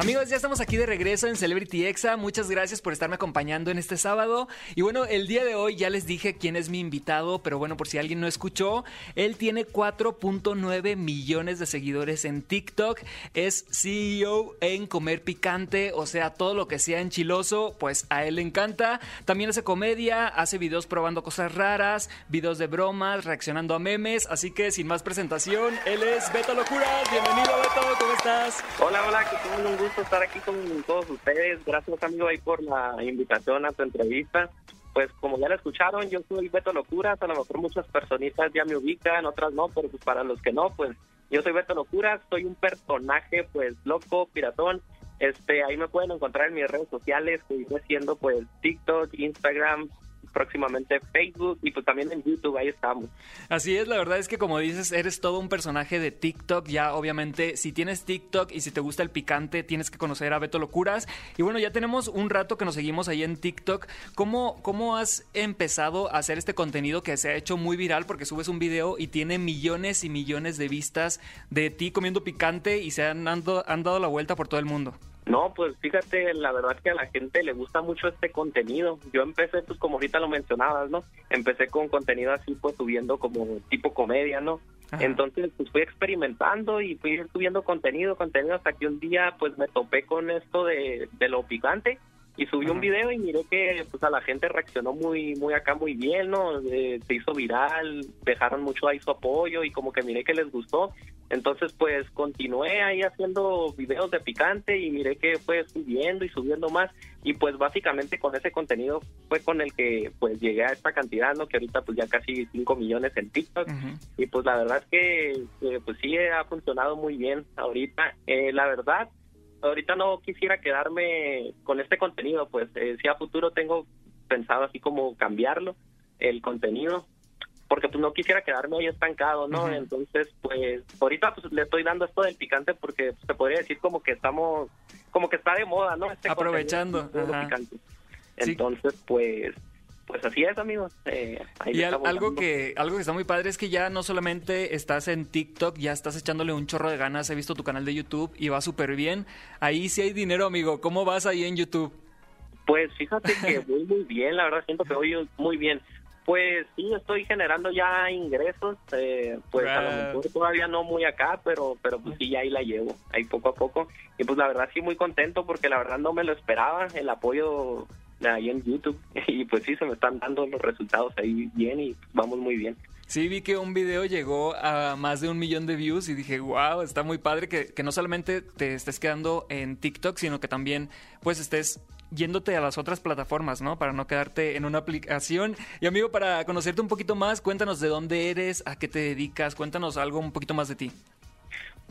Amigos, ya estamos aquí de regreso en Celebrity Exa. Muchas gracias por estarme acompañando en este sábado. Y bueno, el día de hoy ya les dije quién es mi invitado, pero bueno, por si alguien no escuchó, él tiene 4.9 millones de seguidores en TikTok. Es CEO en Comer Picante, o sea, todo lo que sea enchiloso, pues a él le encanta. También hace comedia, hace videos probando cosas raras, videos de bromas, reaccionando a memes. Así que sin más presentación, él es Beto Locuras. Bienvenido, Beto, ¿cómo estás? Hola, hola, que tengo un gusto estar aquí con todos ustedes. Gracias, amigo, ahí por la invitación a tu entrevista. Pues como ya lo escucharon, yo soy Beto Locuras. A lo mejor muchas personitas ya me ubican, otras no, pero pues para los que no, pues yo soy Beto Locuras. Soy un personaje, pues loco, piratón. Este, ahí me pueden encontrar en mis redes sociales, que haciendo pues TikTok, Instagram, próximamente Facebook y pues también en YouTube, ahí estamos. Así es, la verdad es que como dices, eres todo un personaje de TikTok, ya obviamente si tienes TikTok y si te gusta el picante, tienes que conocer a Beto Locuras. Y bueno, ya tenemos un rato que nos seguimos ahí en TikTok. ¿Cómo, cómo has empezado a hacer este contenido que se ha hecho muy viral porque subes un video y tiene millones y millones de vistas de ti comiendo picante y se han, han dado la vuelta por todo el mundo? No, pues fíjate, la verdad es que a la gente le gusta mucho este contenido. Yo empecé, pues como ahorita lo mencionabas, ¿no? Empecé con contenido así, pues subiendo como tipo comedia, ¿no? Entonces, pues fui experimentando y fui subiendo contenido, contenido hasta que un día, pues me topé con esto de, de lo picante y subí un video y miré que pues a la gente reaccionó muy muy acá muy bien no se hizo viral dejaron mucho ahí su apoyo y como que miré que les gustó. Entonces pues continué ahí haciendo videos de picante y miré que fue subiendo y subiendo más. Y pues básicamente con ese contenido fue con el que pues llegué a esta cantidad no que ahorita pues ya casi 5 millones en TikTok. Y pues la verdad es que, pues sí ha funcionado muy bien ahorita. Eh, la verdad ahorita no quisiera quedarme con este contenido, pues eh, si a futuro tengo pensado así como cambiarlo, el contenido, porque pues no quisiera quedarme ahí estancado, ¿no? Entonces, pues ahorita pues le estoy dando esto del picante porque se podría decir como que estamos, como que está de moda, ¿no? Este Aprovechando. Entonces, pues pues así es, amigos. Eh, y algo que algo que está muy padre es que ya no solamente estás en TikTok, ya estás echándole un chorro de ganas. He visto tu canal de YouTube y va súper bien. Ahí sí hay dinero, amigo. ¿Cómo vas ahí en YouTube? Pues fíjate que voy muy bien, la verdad siento que voy muy bien. Pues sí, estoy generando ya ingresos, eh, pues a lo mejor todavía no muy acá, pero pero pues sí, ahí la llevo, ahí poco a poco. Y pues la verdad sí muy contento porque la verdad no me lo esperaba, el apoyo ahí en YouTube y pues sí se me están dando los resultados ahí bien y vamos muy bien. Sí, vi que un video llegó a más de un millón de views y dije, wow, está muy padre que, que no solamente te estés quedando en TikTok, sino que también pues estés yéndote a las otras plataformas, ¿no? Para no quedarte en una aplicación. Y amigo, para conocerte un poquito más, cuéntanos de dónde eres, a qué te dedicas, cuéntanos algo un poquito más de ti.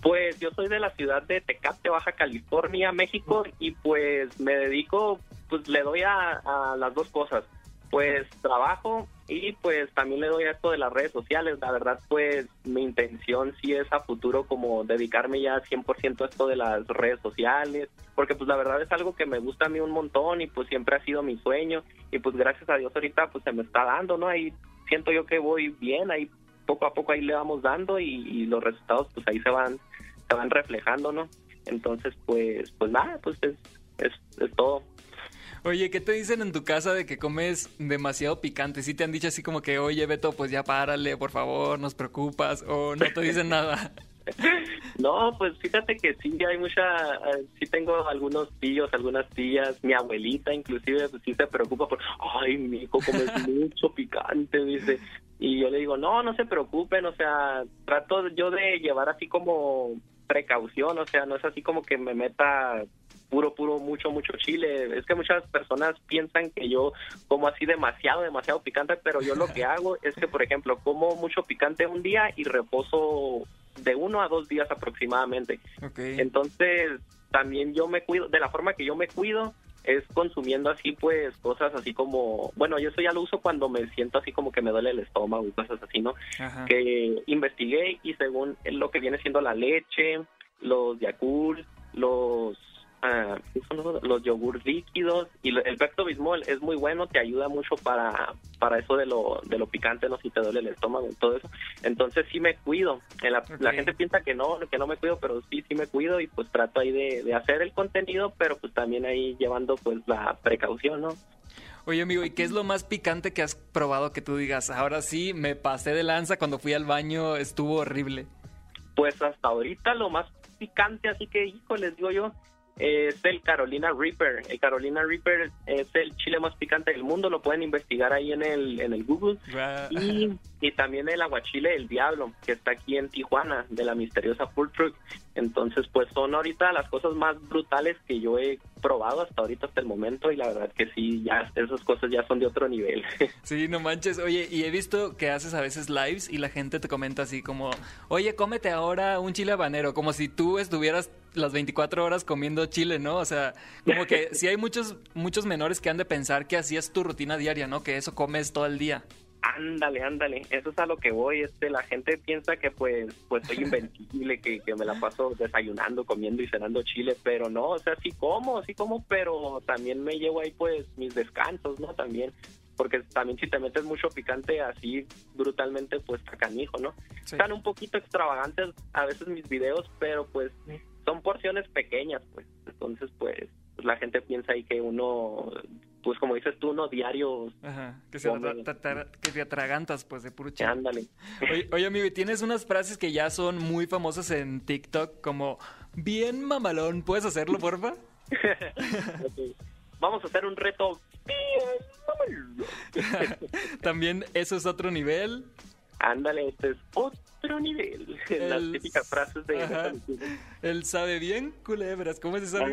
Pues yo soy de la ciudad de Tecate, Baja California, México, y pues me dedico, pues le doy a, las dos cosas. Pues trabajo y pues también le doy a esto de las redes sociales. La verdad, pues mi intención sí es a futuro como dedicarme ya 100% a esto de las redes sociales, porque pues la verdad es algo que me gusta a mí un montón y pues siempre ha sido mi sueño y pues gracias a Dios ahorita pues se me está dando, ¿no? Ahí siento yo que voy bien, ahí poco a poco ahí le vamos dando y, los resultados pues ahí se van se van reflejando, ¿no? Entonces pues pues nada, pues es, es, es todo. Oye, ¿qué te dicen en tu casa de que comes demasiado picante? ¿Sí te han dicho así como que, oye, Beto, pues ya párale, por favor, nos preocupas? ¿O no te dicen nada? No, pues fíjate que sí, hay mucha, eh, sí tengo algunos tíos, algunas tías, mi abuelita inclusive, pues sí se preocupa por, ay, mi hijo comes mucho picante, dice, y yo le digo, no, no se preocupen, o sea, trato yo de llevar así como precaución, o sea, no es así como que me meta puro, puro, mucho, mucho chile. Es que muchas personas piensan que yo como así demasiado, demasiado picante, pero yo lo que hago es que, por ejemplo, como mucho picante un día y reposo de uno a dos días aproximadamente. Entonces, también yo me cuido, de la forma que yo me cuido, es consumiendo así pues cosas así como, bueno, yo eso ya lo uso cuando me siento así como que me duele el estómago y cosas así, ¿no? Que investigué y según lo que viene siendo la leche, los Yakult, los uh, los yogur líquidos y el Pepto Bismol es muy bueno, te ayuda mucho para, para eso de lo, de lo picante, no si te duele el estómago y todo eso. Entonces sí me cuido. La, la, gente piensa que no, que no me cuido, pero sí, sí me cuido y pues trato ahí de, de hacer el contenido, pero pues también ahí llevando pues la precaución, ¿no? Oye, amigo, ¿y qué es lo más picante que has probado que tú digas? Ahora sí, me pasé de lanza cuando fui al baño, estuvo horrible. Pues hasta ahorita lo más picante, así que, hijo, les digo yo, es el Carolina Reaper. El Carolina Reaper es el chile más picante del mundo, lo pueden investigar ahí en el, en el Google. Y, y, también el aguachile del diablo, que está aquí en Tijuana, de la misteriosa Full Truck. Entonces, pues son ahorita las cosas más brutales que yo he probado hasta ahorita, hasta el momento, y la verdad que sí, ya esas cosas ya son de otro nivel. Sí, no manches. Oye, y he visto que haces a veces lives y la gente te comenta así como, oye, cómete ahora un chile habanero, como si tú estuvieras las 24 horas comiendo chile, ¿no? O sea, como que sí hay muchos, muchos menores que han de pensar que así es tu rutina diaria, ¿no? Que eso comes todo el día. Ándale, ándale, eso es a lo que voy, este, la gente piensa que pues, pues soy invencible, que, que me la paso desayunando, comiendo y cenando chile, pero no, o sea, sí como, sí como, pero también me llevo ahí pues mis descansos, ¿no? También, porque también si te metes mucho picante así brutalmente, pues canijo, ¿no? Están un poquito extravagantes a veces mis videos, pero pues son porciones pequeñas, pues, entonces pues la gente piensa ahí que uno pues como dices tú, no diario. Ajá, que, se que te atragantas, pues, de puro chile. Ándale. Oye, amigo, ¿y tienes unas frases que ya son muy famosas en TikTok como, bien mamalón, ¿puedes hacerlo, porfa? Vamos a hacer un reto bien mamalón. También, ¿eso es otro nivel? Ándale, este es otro nivel. Las típicas frases de... Él sabe bien culebras, ¿cómo es esa?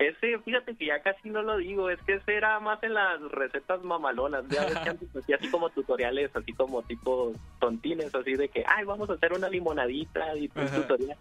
Ese, fíjate que ya casi no lo digo, es que ese era más en las recetas mamalonas. Ya ves que antes hacía así como tutoriales, así como tipo tontines, así de que, ay, vamos a hacer una limonadita y un tutorial.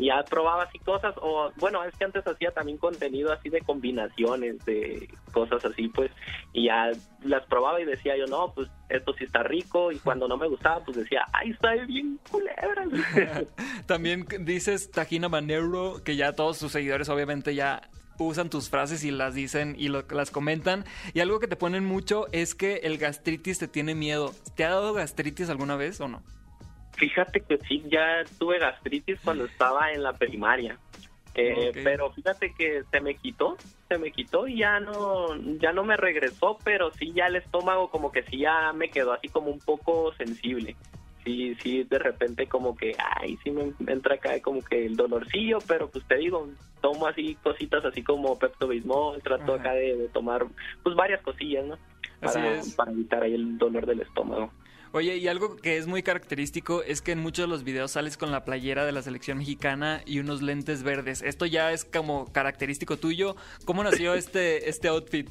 Y ya probaba así cosas, o bueno, es que antes hacía también contenido así de combinaciones, de cosas así, pues, y ya las probaba y decía yo, no, pues esto sí está rico, y cuando no me gustaba, pues decía, ay, está bien culebra. también dices Tajina Manero, que ya todos sus seguidores obviamente ya usan tus frases y las dicen y las comentan. Y algo que te ponen mucho es que el gastritis te tiene miedo. ¿Te ha dado gastritis alguna vez o no? Fíjate que sí, ya tuve gastritis cuando estaba en la primaria. Eh, pero fíjate que se me quitó, se me quitó y ya no, ya no me regresó, pero sí ya el estómago como que sí ya me quedó así como un poco sensible sí, sí, de repente como que, ay, sí me, entra acá como que el dolorcillo, pero pues te digo, tomo así cositas así como Pepto Bismol, trato acá de, tomar pues varias cosillas, ¿no? Para, para evitar ahí el dolor del estómago. Oye, y algo que es muy característico es que en muchos de los videos sales con la playera de la selección mexicana y unos lentes verdes. Esto ya es como característico tuyo. ¿Cómo nació este, este outfit?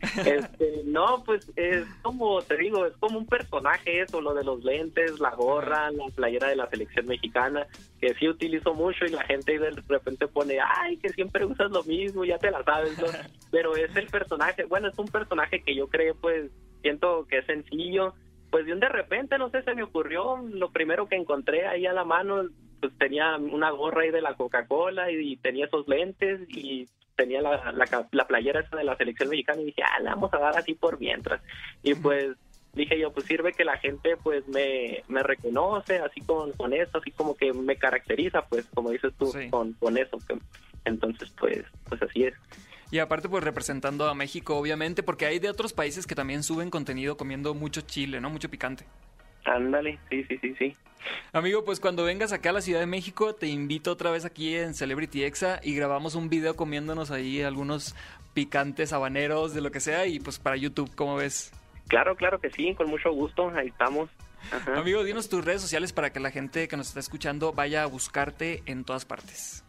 Este, no, pues es como te digo, es como un personaje eso, lo de los lentes, la gorra, la playera de la selección mexicana, que sí utilizo mucho y la gente de repente pone, ay, que siempre usas lo mismo, ya te la sabes, ¿no? Pero es el personaje, bueno, es un personaje que yo creo, pues, siento que es sencillo, pues de un de repente, no sé, se me ocurrió, lo primero que encontré ahí a la mano, pues tenía una gorra ahí de la Coca-Cola y tenía esos lentes y tenía la, la, playera esa de la selección mexicana y dije, ah, la vamos a dar así por mientras. Y pues dije yo, pues sirve que la gente pues me, me reconoce así con, con eso, así como que me caracteriza, pues como dices tú, con, con eso. entonces, pues, pues así es. Y aparte, pues representando a México, obviamente, porque hay de otros países que también suben contenido comiendo mucho chile, ¿no? Mucho picante. Ándale, sí, sí, sí, sí. Amigo, pues cuando vengas acá a la Ciudad de México, te invito otra vez aquí en Celebrity Exa y grabamos un video comiéndonos ahí algunos picantes habaneros, de lo que sea, y pues para YouTube, ¿cómo ves? Claro, claro que sí, con mucho gusto, ahí estamos. Amigo, dinos tus redes sociales para que la gente que nos está escuchando vaya a buscarte en todas partes.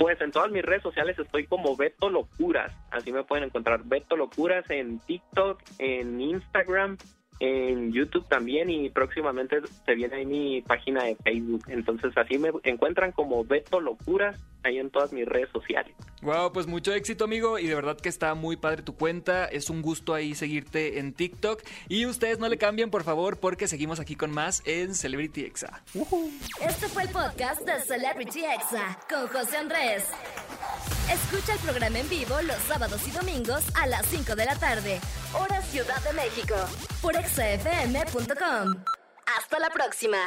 Pues en todas mis redes sociales estoy como Beto Locuras, así me pueden encontrar Beto Locuras en TikTok, en Instagram, en YouTube también y próximamente se viene ahí mi página de Facebook. Entonces así me encuentran como Beto Locuras ahí en todas mis redes sociales. Wow, pues mucho éxito amigo y de verdad que está muy padre tu cuenta. Es un gusto ahí seguirte en TikTok y ustedes no le cambien por favor porque seguimos aquí con más en Celebrity Exa. Este fue el podcast de Celebrity Exa con José Andrés. Escucha el programa en vivo los sábados y domingos a las 5 de la tarde, Ciudad de México, por exafm.com. Hasta la próxima.